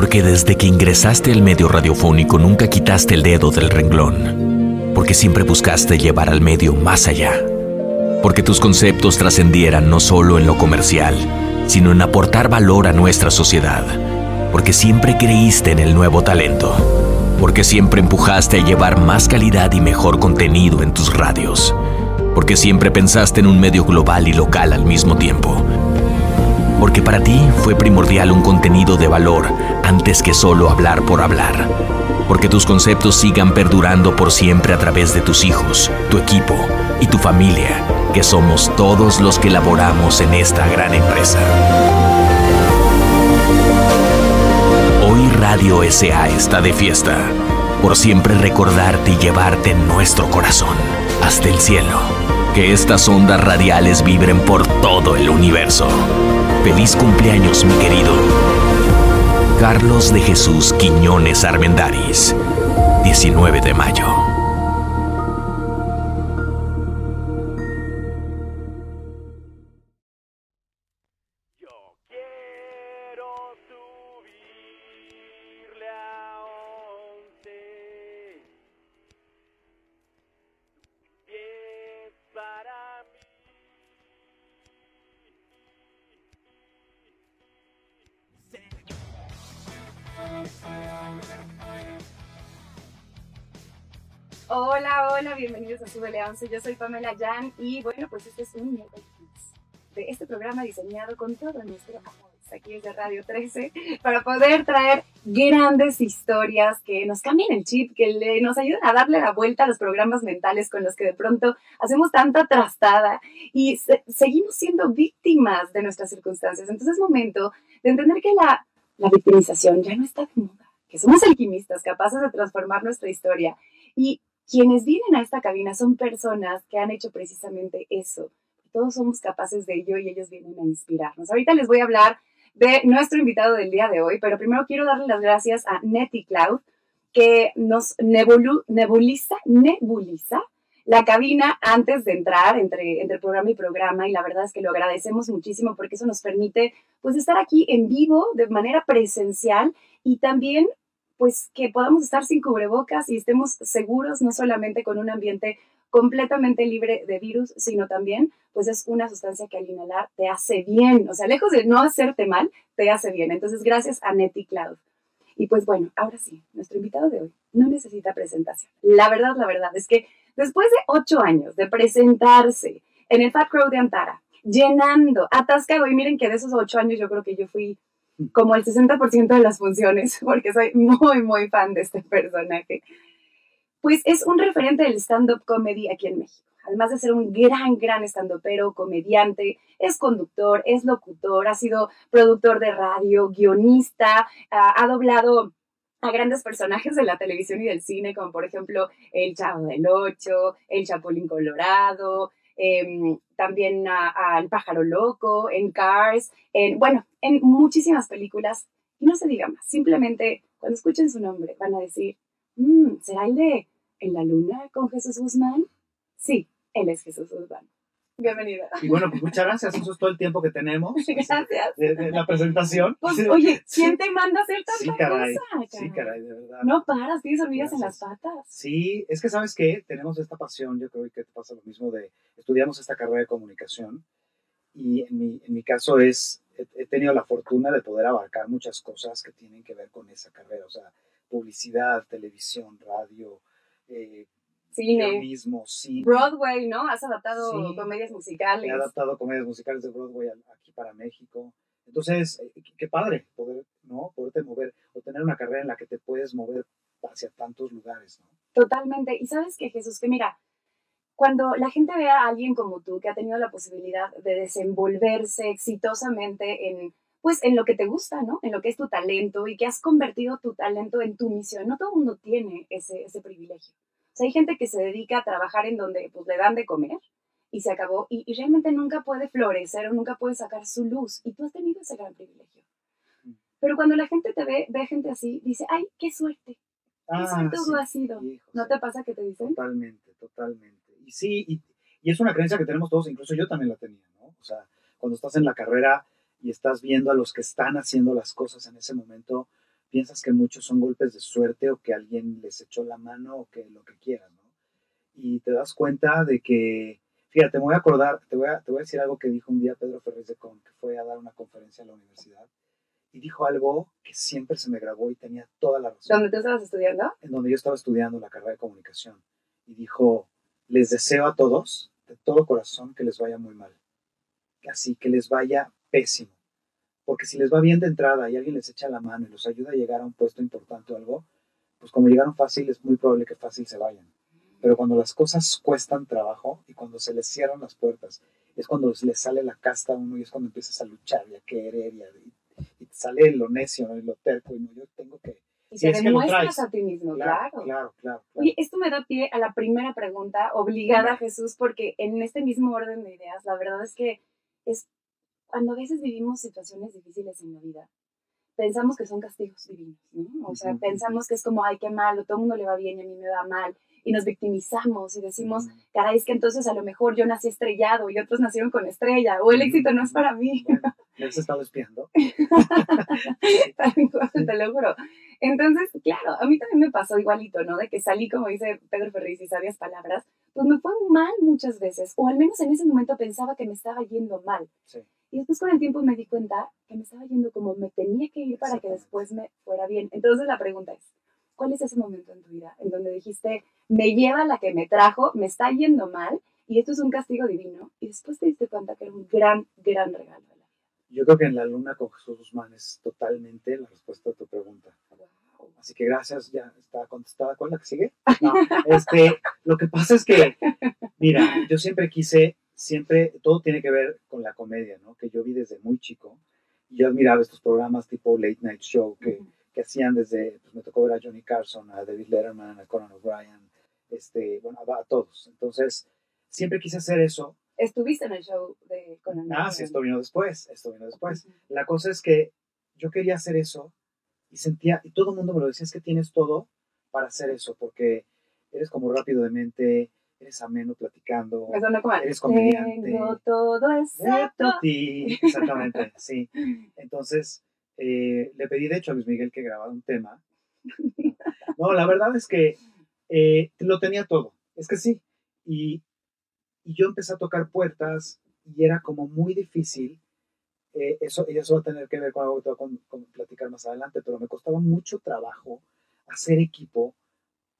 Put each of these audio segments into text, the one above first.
Porque desde que ingresaste al medio radiofónico nunca quitaste el dedo del renglón. Porque siempre buscaste llevar al medio más allá. Porque tus conceptos trascendieran no solo en lo comercial, sino en aportar valor a nuestra sociedad. Porque siempre creíste en el nuevo talento. Porque siempre empujaste a llevar más calidad y mejor contenido en tus radios. Porque siempre pensaste en un medio global y local al mismo tiempo. Porque para ti fue primordial un contenido de valor antes que solo hablar por hablar. Porque tus conceptos sigan perdurando por siempre a través de tus hijos, tu equipo y tu familia, que somos todos los que laboramos en esta gran empresa. Hoy Radio SA está de fiesta, por siempre recordarte y llevarte nuestro corazón, hasta el cielo. Que estas ondas radiales vibren por todo el universo. Feliz cumpleaños, mi querido. Carlos de Jesús Quiñones Armendaris, 19 de mayo. Hola, hola, bienvenidos a Súbele a 11. Yo soy Pamela Jan y bueno, pues este es un quiz de este programa diseñado con todo nuestro amor aquí desde Radio 13 para poder traer grandes historias que nos cambien el chip, que le, nos ayuden a darle la vuelta a los programas mentales con los que de pronto hacemos tanta trastada y se- seguimos siendo víctimas de nuestras circunstancias. Entonces es momento de entender que la, la victimización ya no está de moda, que somos alquimistas capaces de transformar nuestra historia y quienes vienen a esta cabina son personas que han hecho precisamente eso. Todos somos capaces de ello y ellos vienen a inspirarnos. Ahorita les voy a hablar de nuestro invitado del día de hoy, pero primero quiero darle las gracias a Netty Cloud, que nos nebulu- nebuliza, nebuliza la cabina antes de entrar entre, entre programa y programa y la verdad es que lo agradecemos muchísimo porque eso nos permite pues estar aquí en vivo de manera presencial y también pues que podamos estar sin cubrebocas y estemos seguros no solamente con un ambiente completamente libre de virus, sino también pues es una sustancia que al inhalar te hace bien, o sea, lejos de no hacerte mal, te hace bien. Entonces, gracias a Netty Cloud. Y pues bueno, ahora sí, nuestro invitado de hoy no necesita presentación. La verdad, la verdad es que después de ocho años de presentarse en el Fat Crow de Antara, llenando, atascado, y miren que de esos ocho años yo creo que yo fui como el 60% de las funciones, porque soy muy, muy fan de este personaje. Pues es un referente del stand-up comedy aquí en México. Además de ser un gran, gran stand-upero, comediante, es conductor, es locutor, ha sido productor de radio, guionista, ah, ha doblado a grandes personajes de la televisión y del cine, como por ejemplo El Chavo del Ocho, El Chapulín Colorado, em, también al Pájaro Loco, en Cars, en, bueno, en muchísimas películas. Y no se diga más, simplemente cuando escuchen su nombre van a decir, "Mm, ¿será el de En la Luna con Jesús Guzmán? Sí, él es Jesús Guzmán. Bienvenida. Y bueno, pues muchas gracias. Eso es todo el tiempo que tenemos. Gracias. De, de la presentación. Pues, oye. ¿quién te manda a hacer tanta Sí, caray. cosa? Sí, caray, de verdad. No paras, tienes hormigas en las patas. Sí, es que sabes que tenemos esta pasión, yo creo que te pasa lo mismo de estudiamos esta carrera de comunicación y en mi, en mi caso es, he, he tenido la fortuna de poder abarcar muchas cosas que tienen que ver con esa carrera, o sea, publicidad, televisión, radio, eh, Cine. guionismo, cine. Broadway, ¿no? Has adaptado Sí. comedias musicales. He adaptado comedias musicales de Broadway aquí para México. Entonces, eh, qué- qué padre poder, ¿no? Poderte mover o tener una carrera en la que te puedes mover hacia tantos lugares, ¿no? Totalmente. Y sabes que Jesús, que mira, cuando la gente ve a alguien como tú que ha tenido la posibilidad de desenvolverse exitosamente en, pues, en lo que te gusta, ¿no? En lo que es tu talento y que has convertido tu talento en tu misión. No todo el mundo tiene ese, ese privilegio. O sea, hay gente que se dedica a trabajar en donde pues, le dan de comer y se acabó y, y realmente nunca puede florecer o nunca puede sacar su luz. Y tú has tenido ese gran privilegio. Pero cuando la gente te ve, ve gente así, dice, ay, qué suerte. Qué suerte sí. has sido. Hijo, ¿No sí. te pasa que te dicen? Totalmente, totalmente. Y sí, y, y es una creencia que tenemos todos, incluso yo también la tenía, ¿no? O sea, cuando estás en la carrera y estás viendo a los que están haciendo las cosas en ese momento, piensas que muchos son golpes de suerte o que alguien les echó la mano o que lo que quieras, ¿no? Y te das cuenta de que, fíjate, me voy a acordar, te voy a, te voy a decir algo que dijo un día Pedro Ferriz de Con, que fue a dar una conferencia a la universidad, y dijo algo que siempre se me grabó y tenía toda la razón ¿Dónde tú estabas estudiando? en donde yo estaba estudiando la carrera de comunicación y dijo, les deseo a todos de todo corazón que les vaya muy mal. Así que les vaya pésimo. Porque si les va bien de entrada y alguien les echa la mano y los ayuda a llegar a un puesto importante o algo, pues como llegaron fácil, es muy probable que fácil se vayan. Pero cuando las cosas cuestan trabajo y cuando se les cierran las puertas, es cuando les sale la casta a uno y es cuando empiezas a luchar y a querer y, a- y sale lo necio ¿no? y lo terco y no, yo tengo que... Y Sí, te es demuestras a ti mismo, Claro, claro. claro, claro. claro. Oye, esto me da pie a la primera pregunta obligada, Jesús, porque en este mismo orden de ideas, la verdad es que es cuando a veces vivimos situaciones difíciles en la vida, pensamos que son castigos divinos, ¿no? O sea, Ujú. pensamos que es como, ay, qué malo, todo el mundo le va bien y a mí me va mal, y nos victimizamos y decimos, caray, es que entonces a lo mejor yo nací estrellado y otros nacieron con estrella, o el éxito no es para mí. ¿me has estado espiando? Te lo juro. Entonces, claro, a mí también me pasó igualito, ¿no? De que salí, como dice Pedro Ferriz, y sabias palabras, pues me fue mal muchas veces, o al menos en ese momento pensaba que me estaba yendo mal. Sí. Y después con el tiempo me di cuenta que me estaba yendo como me tenía que ir para que después me fuera bien. Entonces la pregunta es, ¿cuál es ese momento en tu vida en donde dijiste, me lleva la que me trajo, me está yendo mal, y esto es un castigo divino, y después te diste cuenta que era un gran, gran regalo de la Yo creo que en la luna con Jesús Guzmán es totalmente la respuesta a tu pregunta. vida? Así que gracias, ya está contestada. ¿Cuál es la que sigue? No, este, lo que pasa es que, mira, yo siempre quise, siempre, todo tiene que ver con la comedia, ¿no? Que yo vi desde muy chico. Yo admiraba estos programas tipo Late Night Show que, que hacían desde, pues me tocó ver a Johnny Carson, a David Letterman, a Conan O'Brien, este, bueno, a, a todos. Entonces, siempre quise hacer eso. Estuviste en el show de Conan. Ah, O'Brien. sí, esto vino después, esto vino después. La cosa es que yo quería hacer eso y sentía, y todo el mundo me lo decía, es que tienes todo para hacer eso, porque eres como rápido de mente, eres ameno platicando, Eres comediante. Tengo todo excepto. ti. Exactamente, sí. Entonces, eh, le pedí de hecho a Luis Miguel que grabara un tema. No, la verdad es que eh, lo tenía todo, es que sí. Y, y yo empecé a tocar puertas y era como muy difícil. eh, eso, y eso va a tener que ver con algo que te voy a platicar más adelante, pero me costaba mucho trabajo hacer equipo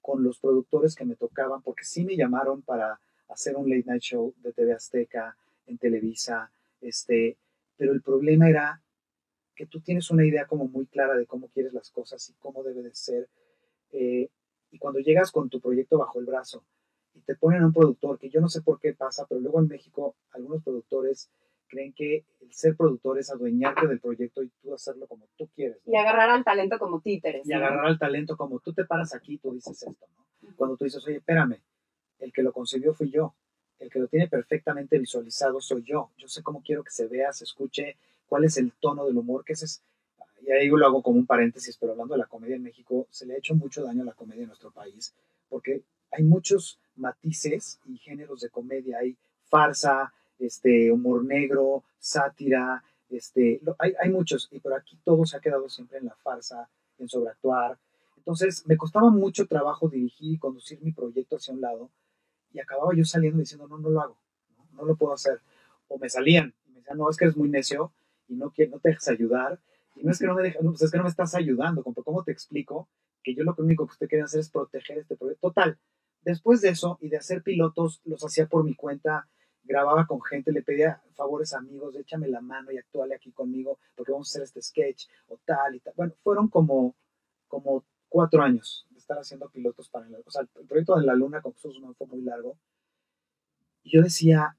con los productores que me tocaban, porque sí me llamaron para hacer un late night show de TV Azteca, en Televisa, este, pero el problema era que tú tienes una idea como muy clara de cómo quieres las cosas y cómo debe de ser. eh, y cuando llegas con tu proyecto bajo el brazo y te ponen a un productor, que yo no sé por qué pasa, pero luego en México algunos productores creen que el ser productor es adueñarte del proyecto y tú hacerlo como tú quieres. ¿no? Y agarrar al talento como títeres. y ¿no? agarrar al talento como tú te paras aquí, tú dices esto, ¿no? Cuando tú dices, oye, espérame, el que lo concibió fui yo, el que lo tiene perfectamente visualizado soy yo, yo sé cómo quiero que se vea, se escuche, cuál es el tono del humor, que ese es, y ahí lo hago como un paréntesis, pero hablando de la comedia en México, se le ha hecho mucho daño a la comedia en nuestro país, porque hay muchos matices y géneros de comedia, hay farsa, este, humor negro, sátira, este, lo- hay, hay muchos, y pero aquí todo se ha quedado siempre en la farsa, en sobreactuar. Entonces me costaba mucho trabajo dirigir y conducir mi proyecto hacia un lado, y acababa yo saliendo diciendo, no, no lo hago, no, no lo puedo hacer. O me salían, y me decían, no, es que eres muy necio y no, no te dejas ayudar, y no es que no me dejas, no, pues es que no me estás ayudando, ¿cómo te explico? Que yo lo único que usted quería hacer es proteger este proyecto. Total, después de eso y de hacer pilotos, los hacía por mi cuenta, grababa con gente, le pedía favores amigos, échame la mano y actúale aquí conmigo, porque vamos a hacer este sketch o tal y tal. Bueno, fueron como, como cuatro años de estar haciendo pilotos para el, o sea, el proyecto de la luna con Guzmán fue muy largo. Y yo decía,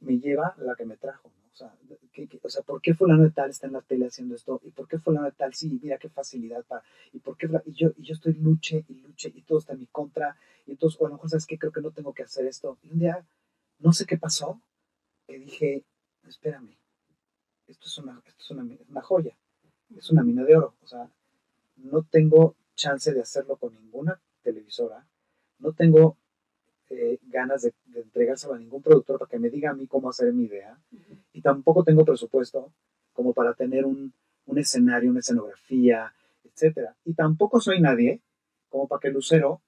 me lleva la que me trajo. O sea, ¿qué- qué- o ¿por qué fulano de tal está en la tele haciendo esto? ¿Y por qué fulano de tal? Sí, mira qué facilidad para... ¿Y por qué? Y yo, y yo estoy luche y luche y todo está en mi contra. Y entonces, o a lo ¿sabes qué? Creo que no tengo que hacer esto. Y un día, no sé qué pasó, que dije, espérame, esto es una, esto es una, una joya, es una mina de oro. O sea, no tengo chance de hacerlo con ninguna televisora, no tengo eh, ganas de, de entregárselo a ningún productor para que me diga a mí cómo hacer mi idea, y tampoco tengo presupuesto como para tener un, un escenario, una escenografía, etcétera. Y tampoco soy nadie como para que Lucero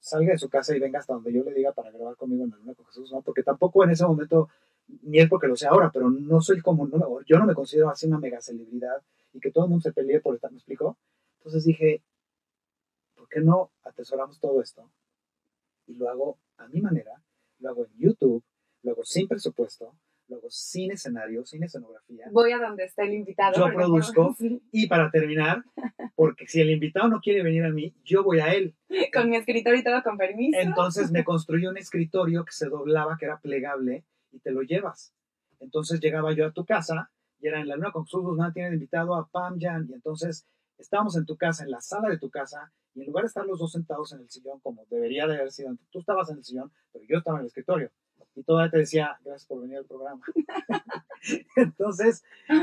salga de su casa y venga hasta donde yo le diga para grabar conmigo en la luna con Jesús, ¿no? Porque tampoco en ese momento, ni es porque lo sé ahora, pero no soy como, no yo no me considero así una mega celebridad y que todo el mundo se pelee por estar, ¿me explico? Entonces dije, ¿por qué no atesoramos todo esto? Y lo hago a mi manera, lo hago en YouTube, lo hago sin presupuesto, lo hago sin escenario, sin escenografía. Voy a donde esté el invitado. Yo produzco. Y para terminar, porque si el invitado no quiere venir a mí, yo voy a él. con mi escritorio y todo con permiso. Entonces me construí un escritorio que se doblaba, que era plegable, y te lo llevas. Entonces llegaba yo a tu casa y era en la luna con Jesús Guzmán, tiene invitado a Pam Jan, y entonces estábamos en tu casa, en la sala de tu casa, y en lugar de estar los dos sentados en el sillón, como debería de haber sido, tú estabas en el sillón, pero yo estaba en el escritorio. Y todavía te decía, gracias por venir al programa. entonces,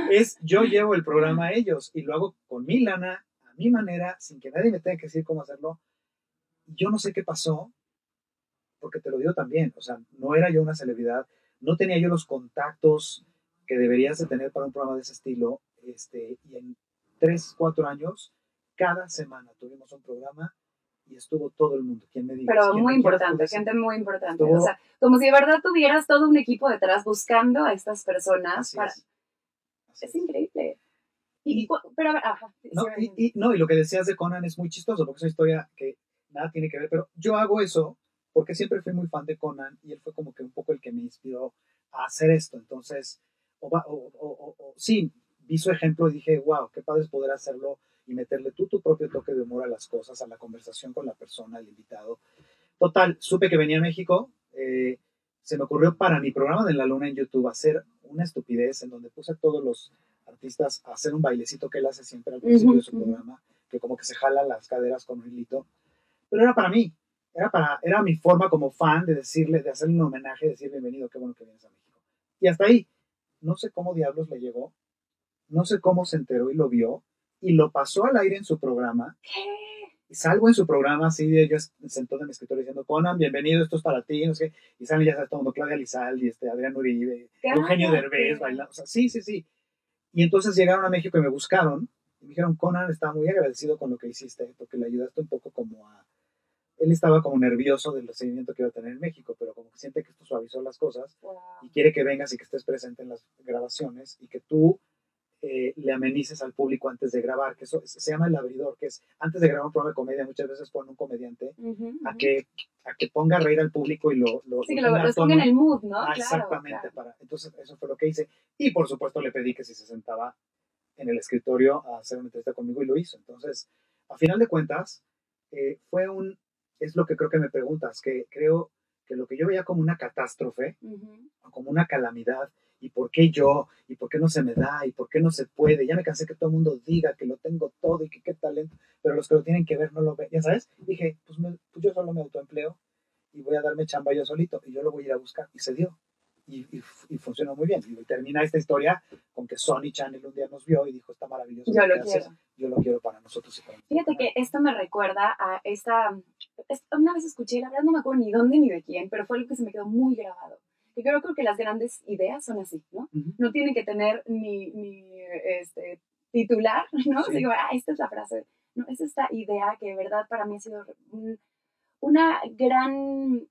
es, yo llevo el programa a ellos y lo hago con mi lana, a mi manera, sin que nadie me tenga que decir cómo hacerlo. Yo no sé qué pasó, porque te lo digo también, o sea, no era yo una celebridad, no tenía yo los contactos que deberías de tener para un programa de ese estilo, este, y en tres, cuatro años, cada semana tuvimos un programa y estuvo todo el mundo. ¿Quién me diga? Pero ¿Quién muy importante, gente muy importante. Todo- O sea, como si de verdad tuvieras todo un equipo detrás buscando a estas personas. Para... es. Es increíble. Y, Y- pero ajá. No, sí, y, y- no, y lo que decías de Conan es muy chistoso, porque es una historia que nada tiene que ver, pero yo hago eso porque siempre fui muy fan de Conan y él fue como que un poco el que me inspiró a hacer esto. Entonces, o- o- o- o- sí, vi su ejemplo y dije, wow, qué padre es poder hacerlo y meterle tú tu propio toque de humor a las cosas, a la conversación con la persona, al invitado. Total, supe que venía a México, eh, se me ocurrió para mi programa de La Luna en YouTube hacer una estupidez en donde puse a todos los artistas a hacer un bailecito que él hace siempre al principio de su programa, que como que se jala las caderas con un hilito. Pero era para mí, era, para, era mi forma como fan de decirle, de hacerle un homenaje, decir bienvenido, qué bueno que vienes a México. Y hasta ahí, no sé cómo diablos le llegó, no sé cómo se enteró y lo vio, y lo pasó al aire en su programa, ¿Qué? y salgo en su programa así de yo sentado en mi escritorio diciendo, Conan, bienvenido, esto es para ti, no sé y salen ya sabes, todo el mundo, Claudia Lizaldi, este, Adrián Uribe, Eugenio. Derbez, bailando, o sea, sí, sí, sí. Y entonces llegaron a México y me buscaron, y me dijeron, Conan está muy agradecido con lo que hiciste, porque le ayudaste un poco como a... Él estaba como nervioso del recibimiento que iba a tener en México, pero como que siente que esto suavizó las cosas Wow. y quiere que vengas y que estés presente en las grabaciones y que tú eh, le amenices al público antes de grabar, que eso se llama el abridor, que es antes de grabar un programa de comedia, muchas veces ponen un comediante Ujú, a ujú. que, a que ponga a reír al público y lo... lo Sí, que lo lo, a ponga en el mood, ¿no? Ah, Claro, exactamente, claro. para, entonces eso fue lo que hice. Y por supuesto le pedí que si se sentaba en el escritorio a hacer una entrevista conmigo y lo hizo. Entonces, a final de cuentas, eh, fue un, es lo que creo que me preguntas, que creo que lo que yo veía como una catástrofe, Ujú. o como una calamidad, y por qué yo, y por qué no se me da, y por qué no se puede, ya me cansé que todo el mundo diga que lo tengo todo y que qué talento, pero los que lo tienen que ver no lo ven, ya sabes, dije, pues, me- pues yo solo me autoempleo y voy a darme chamba yo solito, y yo lo voy a ir a buscar, y se dio, y, y, y funcionó muy bien, y termina esta historia con que Sony Channel un día nos vio y dijo, está maravilloso, Yo lo quiero. yo lo quiero para nosotros y para Fíjate que esto me recuerda a esta, es- una vez escuché, la verdad no me acuerdo ni dónde ni de quién, pero fue algo que se me quedó muy grabado. Que creo, creo que las grandes ideas son así, ¿no? No tienen que tener ni, ni este, titular, ¿no? Sí. Digo, ah, esta es la frase. No, es esta idea que de verdad para mí ha sido un- una gran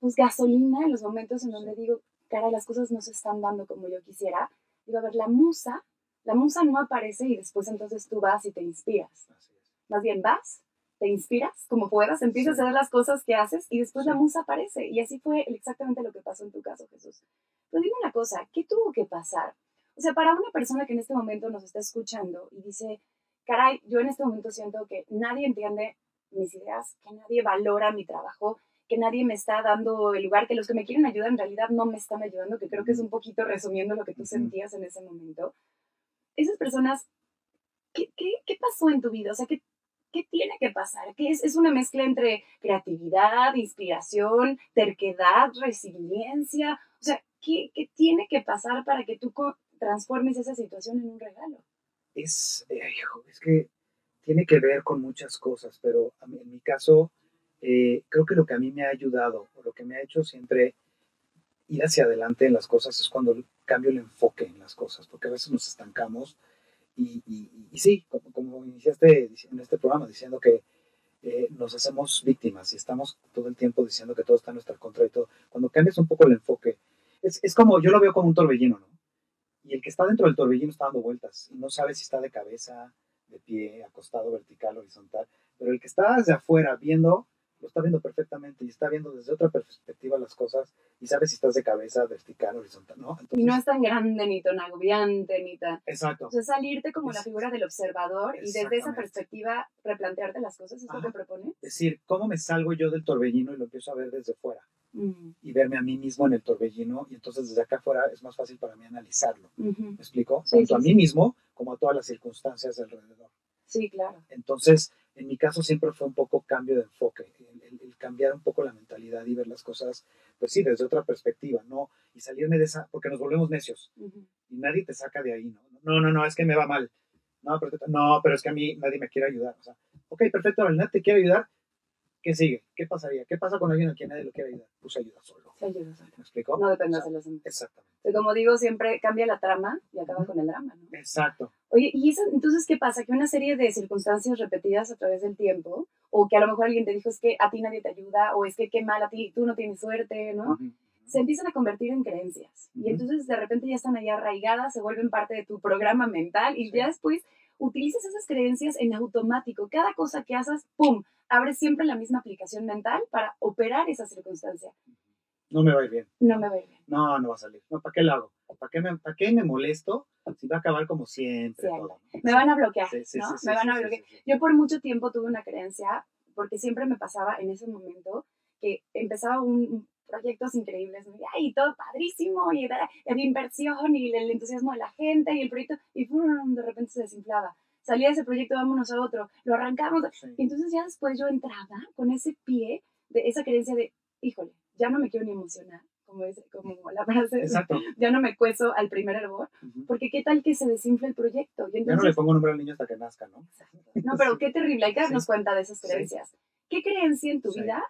pues, gasolina en los momentos en donde digo, caray, las cosas no se están dando como yo quisiera. Digo, a ver, la musa, la musa no aparece y después entonces tú vas y te inspiras Así es. más bien vas, te inspiras como puedas, empiezas Sí. a hacer las cosas que haces y después Sí. la musa aparece. Y así fue exactamente lo que pasó en tu caso, Jesús. Pero dime una cosa, ¿qué tuvo que pasar? O sea, para una persona que en este momento nos está escuchando y dice, caray, yo en este momento siento que nadie entiende mis ideas, que nadie valora mi trabajo, que nadie me está dando el lugar, que los que me quieren ayudar en realidad no me están ayudando, que creo que es un poquito resumiendo lo que tú sentías en ese momento. Esas personas, ¿qué, qué, qué pasó en tu vida? O sea, ¿qué, ¿qué tiene que pasar? ¿Qué es, es una mezcla entre creatividad, inspiración, terquedad, resiliencia? O sea, ¿qué, qué tiene que pasar para que tú transformes esa situación en un regalo? es, eh, hijo, es que tiene que ver con muchas cosas, pero en mi caso, eh, creo que lo que a mí me ha ayudado, o lo que me ha hecho siempre ir hacia adelante en las cosas, es cuando cambio el enfoque en las cosas, porque a veces nos estancamos y, y- y- sí, como, como iniciaste en este programa diciendo que eh, nos hacemos víctimas y estamos todo el tiempo diciendo que todo está en nuestra contra y todo. Cuando cambias un poco el enfoque, es, es como, yo lo veo como un torbellino, ¿no? Y el que está dentro del torbellino está dando vueltas y no sabe si está de cabeza, de pie, acostado, vertical, horizontal. Pero el que está desde afuera viendo, lo está viendo perfectamente y está viendo desde otra perspectiva las cosas y sabe si estás de cabeza, vertical, horizontal, ¿no? Y no es tan grande, ni tan agobiante, ni tan... Exacto. O sea, salirte como la figura del observador y desde esa perspectiva replantearte las cosas, ¿es lo que propone? Es decir, ¿cómo me salgo yo del torbellino y lo empiezo a ver desde fuera? Mm, Y verme a mí mismo en el torbellino y entonces desde acá afuera es más fácil para mí analizarlo. ujú. ¿Me explico? Sí, Tanto sí, a mí sí. mismo como a todas las circunstancias de alrededor. Sí, claro. Entonces, en mi caso siempre fue un poco cambio de enfoque, el, el- el cambiar un poco la mentalidad y ver las cosas, pues sí, desde otra perspectiva, ¿no? Y salirme de esa, porque nos volvemos necios Ujú. y nadie te saca de ahí, ¿no? No, no, no, es que me va mal. No, pero, no, pero es que a mí nadie me quiere ayudar. O sea, ok, perfecto, nadie te quiere ayudar. ¿Qué sigue? ¿Qué pasaría? ¿Qué pasa con alguien a quien nadie lo quiere ayudar? Pues ayuda solo. Sí, ayuda solo. No dependas de los demás. Exactamente. Pero como digo, siempre cambia la trama y acaba con el drama, ¿no? Exacto. Oye, ¿y eso, entonces qué pasa? Que una serie de circunstancias repetidas a través del tiempo, o que a lo mejor alguien te dijo es que a ti nadie te ayuda, o es que qué mal a ti, tú no tienes suerte, ¿no? Se empiezan a convertir en creencias. Y entonces de repente ya están ahí arraigadas, se vuelven parte de tu programa mental y Sí. ya después utilizas esas creencias en automático. Cada cosa que haces, ¡pum! Abres siempre la misma aplicación mental para operar esa circunstancia. No me va a ir bien. No me va a ir bien. No, no va a salir. No, ¿para qué lo hago? ¿Para qué me, para qué me molesto si va a acabar como siempre? Todo? Me van a bloquear, Sí, sí, ¿no? sí, me van a bloquear. Yo por mucho tiempo tuve una creencia, porque siempre me pasaba en ese momento que empezaba un proyectos increíbles, ¿no? y todo padrísimo, y era- había inversión, y el entusiasmo de la gente, y el proyecto, y ¡pum! de repente se desinflaba. Salía de ese proyecto, vámonos a otro, lo arrancamos, Sí. y entonces ya después yo entraba con ese pie de esa creencia de, híjole, ya no me quiero ni emocionar, como, es, como la frase, Exacto. ya no me cueso al primer hervor, Ujú. porque qué tal que se desinfla el proyecto. Y Ya no le entonces, pongo nombre al niño hasta que nazca, ¿no? no, pero qué terrible, hay que darnos Sí. cuenta de esas Sí. creencias. ¿Qué creencia en tu Sí. vida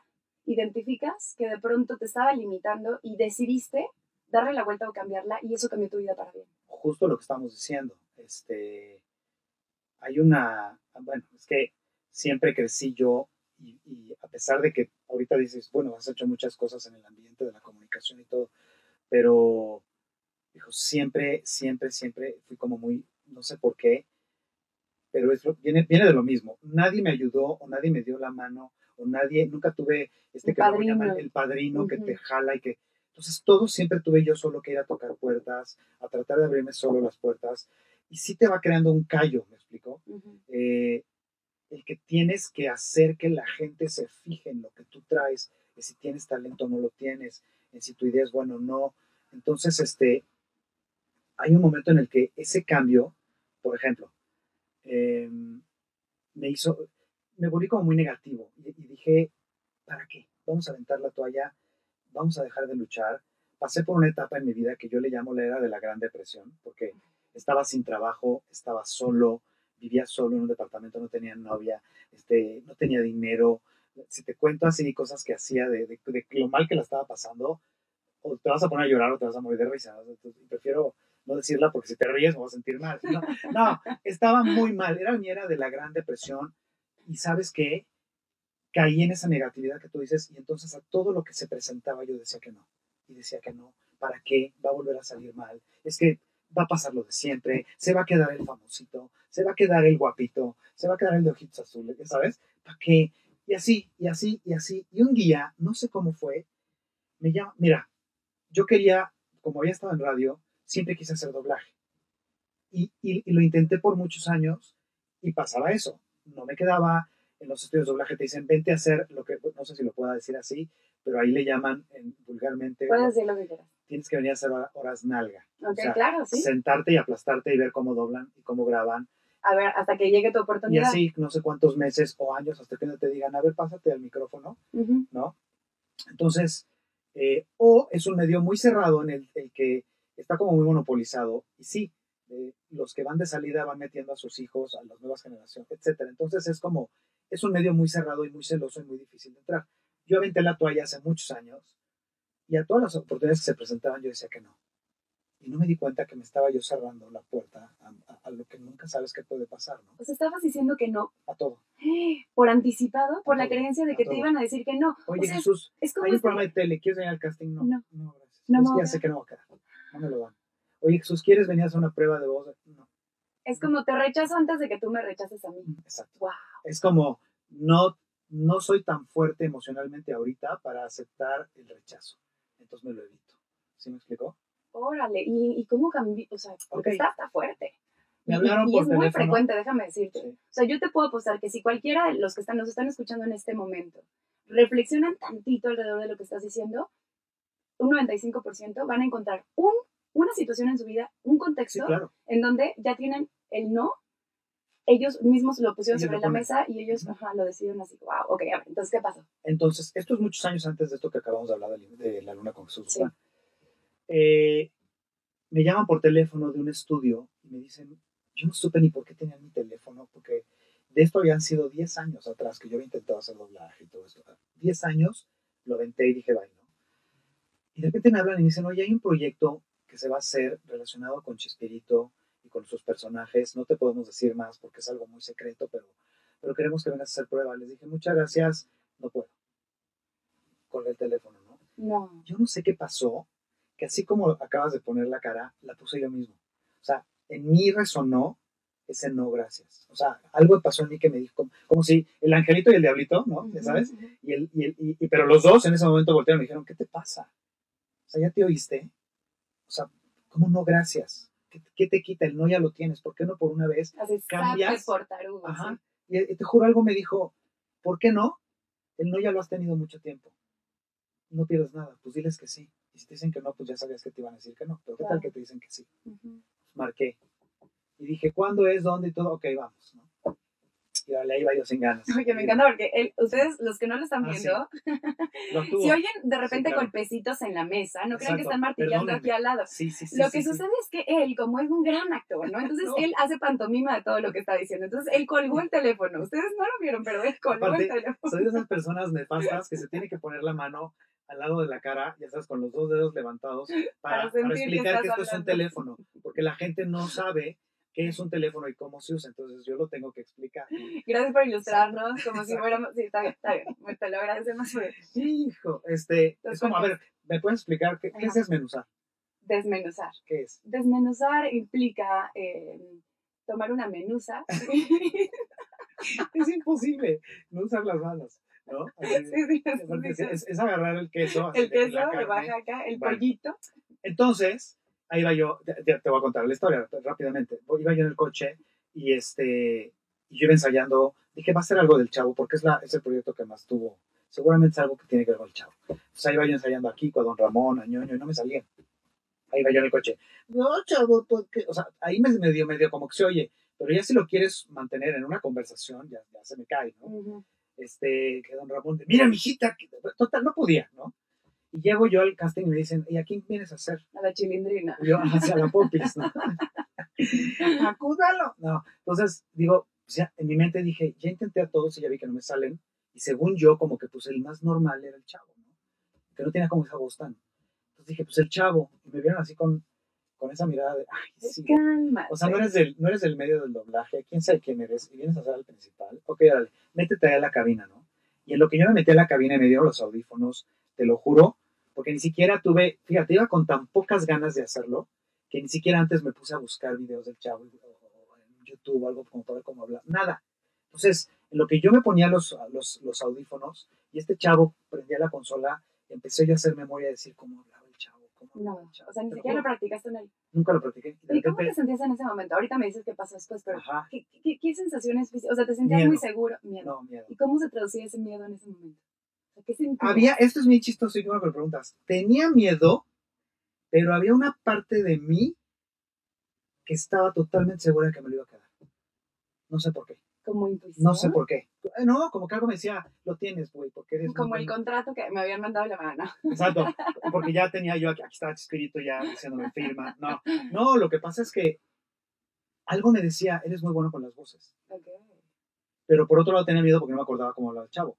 identificas que de pronto te estaba limitando y decidiste darle la vuelta o cambiarla y eso cambió tu vida para bien? Justo lo que estamos diciendo. Este, hay una, bueno, es que siempre crecí yo y, y a pesar de que ahorita dices, bueno, has hecho muchas cosas en el ambiente de la comunicación y todo, pero dijo, siempre, siempre, siempre fui como muy, no sé por qué, pero eso viene, viene de lo mismo. Nadie me ayudó o nadie me dio la mano o nadie, nunca tuve este El que padrino. llaman el padrino que te jala y que... Entonces todo siempre tuve yo solo que ir a tocar puertas, a tratar de abrirme solo las puertas y sí te va creando un callo, ¿me explico? Eh, el que tienes que hacer que la gente se fije en lo que tú traes, en si tienes talento o no lo tienes, en si tu idea es buena o no. Entonces, este, hay un momento en el que ese cambio, por ejemplo, eh, me hizo, me volví como muy negativo y, dije, ¿para qué? Vamos a aventar la toalla, vamos a dejar de luchar. Pasé por una etapa en mi vida que yo le llamo la era de la Gran Depresión, porque estaba sin trabajo, estaba solo, vivía solo en un departamento, no tenía novia, este, no tenía dinero. Si te cuento así cosas que hacía de, de- lo mal que la estaba pasando, o te vas a poner a llorar o te vas a morir de risa. Prefiero no decirla porque si te ríes me voy a sentir mal. No, no, estaba muy mal. Era mi era de la gran depresión. Y sabes qué? Caí en esa negatividad que tú dices y entonces a todo lo que se presentaba yo decía que no. Y decía que no. ¿Para qué? Va a volver a salir mal. Es que va a pasar lo de siempre. Se va a quedar el famosito. Se va a quedar el guapito. Se va a quedar el de ojitos azules. ¿Sabes? ¿Para qué? Y así, y así, y así. Y un día, no sé cómo fue, me llama, mira, yo quería, como había estado en radio, siempre quise hacer doblaje. Y- y lo intenté por muchos años y pasaba eso. No me quedaba en los estudios de doblaje, te dicen, vente a hacer lo que, no sé si lo pueda decir así, pero ahí le llaman en- vulgarmente, Puedes decir lo que quieras. tienes que venir a hacer horas nalga. Ok, O sea, claro, sí. Sentarte y aplastarte y ver cómo doblan y cómo graban. A ver, hasta que llegue tu Y oportunidad. así, no sé cuántos meses o años hasta que no te digan, a ver, pásate al micrófono. ¿no? Entonces, eh, o es un medio muy cerrado en el, el que está como muy monopolizado. Y sí, eh, los que van de salida van metiendo a sus hijos, a las nuevas generaciones, etcétera. Entonces es como, es un medio muy cerrado y muy celoso y muy difícil de entrar. Yo aventé la toalla hace muchos años y a todas las oportunidades que se presentaban yo decía que no. Y no me di cuenta que me estaba yo cerrando la puerta a, a- a lo que nunca sabes que puede pasar, ¿no? O sea, estabas diciendo que no, A todo. por anticipado, por la todo, creencia de a que te todo. iban a decir que no. Oye, o sea, Jesús, es como hay un este- programa de tele, ¿quieres venir al casting? No, No. no, gracias. No Es me que voy ya a- sé que no va a quedar. No me lo dan. Oye, Jesús, ¿quieres venir a hacer una prueba de voz? No, es como te rechazo antes de que tú me rechaces a mí. exacto. Wow. Es como, no, no soy tan fuerte emocionalmente ahorita para aceptar el rechazo. Entonces me lo evito. ¿Sí me explicó? Órale, ¿y, y cómo cambió? O sea, porque está, está fuerte. Me Y- hablaron y, por es muy frecuente, déjame decirte. Sí. O sea, yo te puedo apostar que si cualquiera de los que están, nos están escuchando en este momento reflexionan tantito alrededor de lo que estás diciendo, un 95% van a encontrar un, una situación en su vida, un Sí, contexto claro. en donde ya tienen el no, ellos mismos lo pusieron Ellos sobre lo la mesa y ellos ajá, lo decidieron así, wow, ok, a ver, entonces, ¿qué pasó? Entonces, esto es muchos años antes de esto que acabamos de hablar de, la luna con Jesús. Sí. Eh, me llaman por teléfono de un estudio y me dicen, yo no supe ni por qué tenían mi teléfono, porque de esto habían sido 10 años atrás que yo había intentado hacer doblaje y todo esto. 10 años lo aventé y dije, bye, ¿no? Y de repente me hablan y me dicen, oye, hay un proyecto que se va a hacer relacionado con Chespirito y con sus personajes. No te podemos decir más porque es algo muy secreto, pero, pero queremos que vengas a hacer prueba. Les dije, muchas gracias, no puedo. Con el teléfono, ¿no? No. Yo no sé qué pasó, que así como acabas de poner la cara, la puse yo mismo. O sea, en mí resonó ese no gracias. O sea, algo pasó en mí que me dijo, como, como si el angelito y el diablito, ¿no? ¿Ya sabes? Y, el, y, el- y- y- pero los dos en ese momento voltearon y me dijeron, ¿qué te pasa? O sea, ¿ya te oíste? O sea, ¿cómo no gracias? ¿Qué, qué te quita? El no ya lo tienes. ¿Por qué no por una vez? Así, cambias. sape por tarugo, Ajá. sí. Y, y te juro, algo me dijo, ¿por qué no? El no ya lo has tenido mucho tiempo. No pierdes nada, pues diles que sí. Y si te dicen que no, pues ya sabías que te iban a decir que no. Pero ¿qué tal que te dicen que sí? Marqué. Y dije, ¿cuándo es? ¿Dónde? Y todo. Ok, vamos. ¿no? Y vale, ahí va yo sin ganas. Oye, me encanta porque él- ustedes, los que no lo están Ah, sí. viendo, si oyen de repente claro. golpecitos en la mesa, no crean que están martillando perdónenme. aquí al lado. Sí, sí, sí. lo que sucede es que él, como es un gran actor, ¿no? Entonces No. él hace pantomima de todo lo que está diciendo. Entonces él colgó el teléfono. Ustedes no lo vieron, pero él colgó Aparte, el teléfono. Soy de esas personas nefastas que se tiene que poner la mano al lado de la cara, ya sabes, con los dos dedos levantados, para, explicar que esto es un teléfono, porque la gente no sabe qué es un teléfono y cómo se usa, entonces yo lo tengo que explicar. Gracias por ilustrarnos, como si fuéramos. Sí, está bien, está bien. Te lo agradecemos Hijo, este, es como, a ¿qué ver, ¿me puedes explicar qué, qué es desmenuzar? desmenuzar. ¿Qué es? Desmenuzar implica eh, tomar una menuza. Es imposible no usar las manos, ¿no? Así, Sí, sí, es, es- es agarrar el queso. El queso de. Oaxaca, el pollito. Entonces, ahí va yo, te voy a contar la historia rápidamente. Iba yo en el coche y este y yo iba ensayando, dije, va a ser algo del chavo, porque es, la, es el proyecto que más tuvo. Seguramente es algo que tiene que ver con el chavo. Entonces ahí iba yo ensayando aquí con Don Ramón, a Ñoño, y no me salía. Ahí iba yo en el coche. No, chavo, porque, o sea, ahí me medio, medio como que se oye, pero ya si lo quieres mantener en una conversación, ya, ya se me cae, ¿no? Este, que don Ramón, mira, mijita, que- total, no podía, ¿no? Y llego yo al casting y me dicen, ¿y a quién vienes a hacer? A la chilindrina. Y yo, hacia la popis, ¿no? Acúdalo. No, entonces, digo, o sea, en mi mente dije, ya intenté a todos y ya vi que no me salen, y según yo, como que, pues, el más normal era el chavo, ¿no? Que no tenía como esa voz tan. Entonces dije, pues, el chavo, y me vieron así con, con esa mirada de, ay, sí, Calma. o sea, no eres, del, no eres del medio del doblaje, quién sabe quién eres, y vienes a ser el principal. Ok, dale, métete ahí a la cabina, ¿no? Y en lo que yo me metí a la cabina y me dieron los audífonos, te lo juro, porque ni siquiera tuve, fíjate, iba con tan pocas ganas de hacerlo, que ni siquiera antes me puse a buscar videos del chavo o, en YouTube o algo como para ver cómo hablar, nada. Entonces, en lo que yo me ponía los, los, los audífonos y este chavo prendía la consola, empecé yo a hacer memoria y decir cómo hablaba el chavo, cómo hablaba No, el chavo. o sea, ni siquiera lo practicaste en él. Nunca lo practiqué. Y de ¿Y cómo te sentías en ese momento? Ahorita me dices qué pasó después, pero ajá, ¿qué, qué, qué sensaciones físicas? O sea, ¿te sentías Miedo. muy seguro? Miedo. no, miedo. ¿Y cómo se traducía ese miedo en ese momento? Había, esto es muy chistoso y que me preguntas, tenía miedo, pero había una parte de mí que estaba totalmente segura de que me lo iba a quedar. No sé por qué. Como intuición. No sé por qué. Eh, No, como que algo me decía, lo tienes, güey, porque eres... Como el bueno". contrato que me habían mandado la mano. Exacto, porque ya tenía yo, aquí, aquí estaba escrito ya diciéndome firma. No, no, lo que pasa es que algo me decía, eres muy bueno con las voces. Ok. Pero por otro lado tenía miedo porque no me acordaba cómo hablaba el chavo.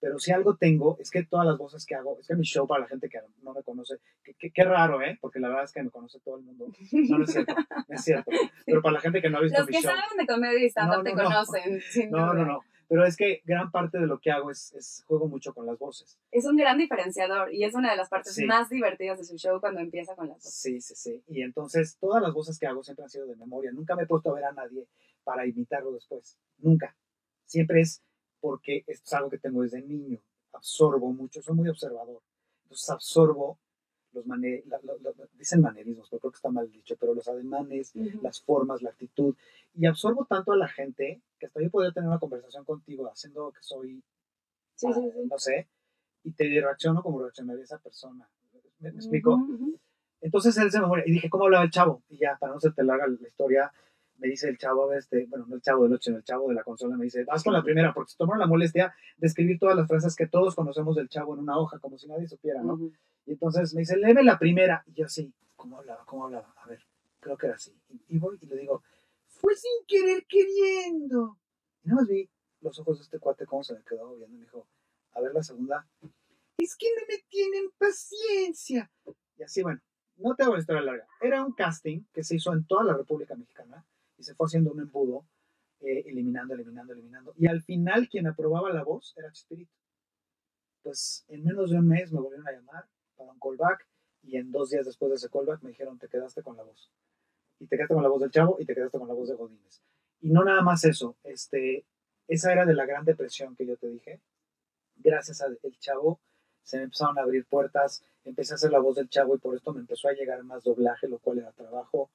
Pero si algo tengo es que todas las voces que hago, es que mi show para la gente que no me conoce, que, que- qué raro, ¿eh? Porque la verdad es que me conoce todo el mundo. No, no es cierto, no es cierto. Pero para la gente que no ha visto Los mi que show. saben de comedia y stand-up No, te no, no. conocen. No, no, no. Pero es que gran parte de lo que hago es, es juego mucho con las voces. Es un gran diferenciador y es una de las partes Sí. más divertidas de su show cuando empieza con las voces. Sí, sí, sí. Y entonces todas las voces que hago siempre han sido de memoria. Nunca me he puesto a ver a nadie para imitarlo después. Nunca. Siempre es porque esto es algo que tengo desde niño. Absorbo mucho, soy muy observador. Entonces absorbo los manerismos, dicen manerismos, pero creo que está mal dicho, pero los ademanes, Ujú. las formas, la actitud. Y absorbo tanto a la gente que hasta yo podría tener una conversación contigo haciendo que soy Sí, sí, sí. no sé, y te reacciono como reaccionaría esa persona. ¿Me, me explico? Ujú, ujú. Entonces él se me muere. Y dije, ¿cómo hablaba el chavo? Y ya, para no se te larga la historia, me dice el chavo, este, bueno, no el chavo de noche, sino el chavo de la consola, me dice, vas con la primera, porque se tomaron la molestia de escribir todas las frases que todos conocemos del chavo en una hoja, como si nadie supiera, ¿no? Y entonces me dice, léeme la primera. Y yo así, ¿cómo hablaba? ¿Cómo hablaba? A ver, creo que era así. Y, voy y le digo, fue sin querer queriendo. Y nada más vi los ojos de este cuate, cómo se me quedó viendo. Y me dijo, a ver la segunda. Es que no me tienen paciencia. Y así, bueno, no te hago la historia larga. Era un casting que se hizo en toda la República Mexicana y se fue haciendo un embudo, eh, eliminando, eliminando, eliminando. Y al final, quien aprobaba la voz era Chespirito. Pues en menos de un mes me volvieron a llamar para un callback y en dos días después de ese callback me dijeron, te quedaste con la voz. Y te quedaste con la voz del chavo y te quedaste con la voz de Godínez. Y no nada más eso, este, esa era de la gran depresión que yo te dije. Gracias al chavo se me empezaron a abrir puertas, empecé a hacer la voz del chavo y por esto me empezó a llegar más doblaje, lo cual era trabajo.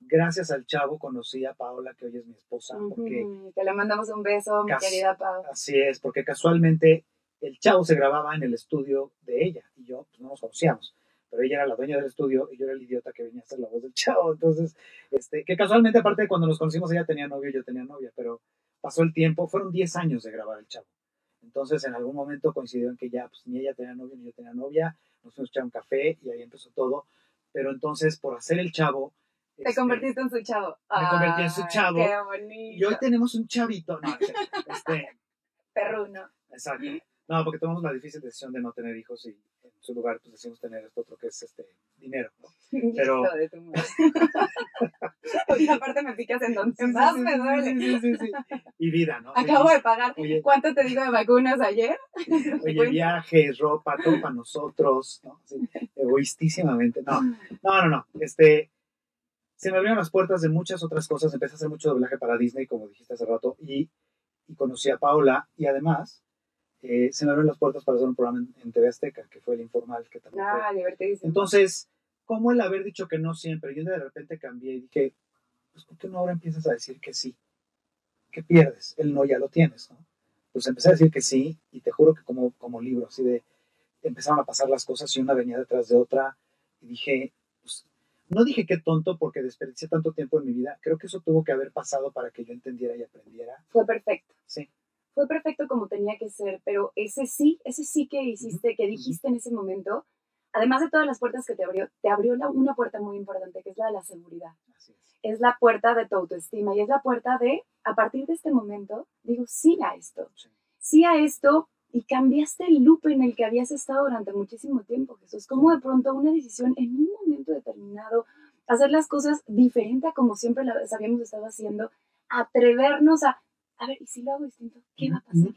Gracias al chavo conocí a Paola, que hoy es mi esposa, porque Ujú. Te le mandamos un beso, mi querida Pau. Así es, porque casualmente el chavo se grababa en el estudio de ella y yo pues, no nos conocíamos, pero ella era la dueña del estudio y yo era el idiota que venía a hacer la voz del chavo. Entonces, este, que casualmente, aparte de cuando nos conocimos, ella tenía novio y yo tenía novia, pero pasó el tiempo, fueron 10 años de grabar el chavo. Entonces, en algún momento coincidió en que ya pues, ni ella tenía novio ni yo tenía novia, nos fuimos a echar un café y ahí empezó todo. Pero entonces, por hacer el chavo. Te este, convertiste en su chavo. me convertí en su chavo. Qué bonito. Y hoy tenemos un chavito. No, este, Perruno. Exacto. No, porque tomamos la difícil decisión de no tener hijos y en su lugar pues decidimos tener esto otro que es este dinero. ¿no? Pero- Hijo de tu madre. Oye, aparte me picas en donde más me duele. Sí, sí, sí, sí. Y vida, ¿no? Acabo de pagar. Oye, ¿Cuánto te digo de vacunas ayer? oye, viajes, ropa, todo para nosotros, ¿no? Egoístísimamente. No, no, no, no. Este, se me abrieron las puertas de muchas otras cosas. Empecé a hacer mucho doblaje para Disney, como dijiste hace rato, y, y conocí a Paola. Y además, eh, se me abrieron las puertas para hacer un programa en, en TV Azteca, que fue el Informal, que también Ah, divertidísimo. Entonces, ¿cómo el haber dicho que no siempre? Yo de repente cambié y dije, pues ¿por qué no ahora empiezas a decir que sí? ¿Qué pierdes? El no ya lo tienes, ¿no? Pues empecé a decir que sí y te juro que como, como libro, así de, empezaron a pasar las cosas y una venía detrás de otra y dije, no dije qué tonto porque desperdicié tanto tiempo en mi vida, creo que eso tuvo que haber pasado para que yo entendiera y aprendiera. Fue perfecto. Sí, Fue perfecto como tenía que ser, pero ese sí, ese sí que hiciste, que dijiste en ese momento, además de todas las puertas que te abrió, te abrió la- una puerta muy importante, que es la de la seguridad. así es. Es la puerta de tu autoestima y es la puerta de, a partir de este momento, digo sí a esto. Sí. Sí a esto y cambiaste el loop en el que habías estado durante muchísimo tiempo, Jesús. Como de pronto una decisión en un momento determinado, hacer las cosas diferente a como siempre las habíamos estado haciendo, atrevernos a, a ver, ¿y si lo hago distinto? ¿Qué va a pasar?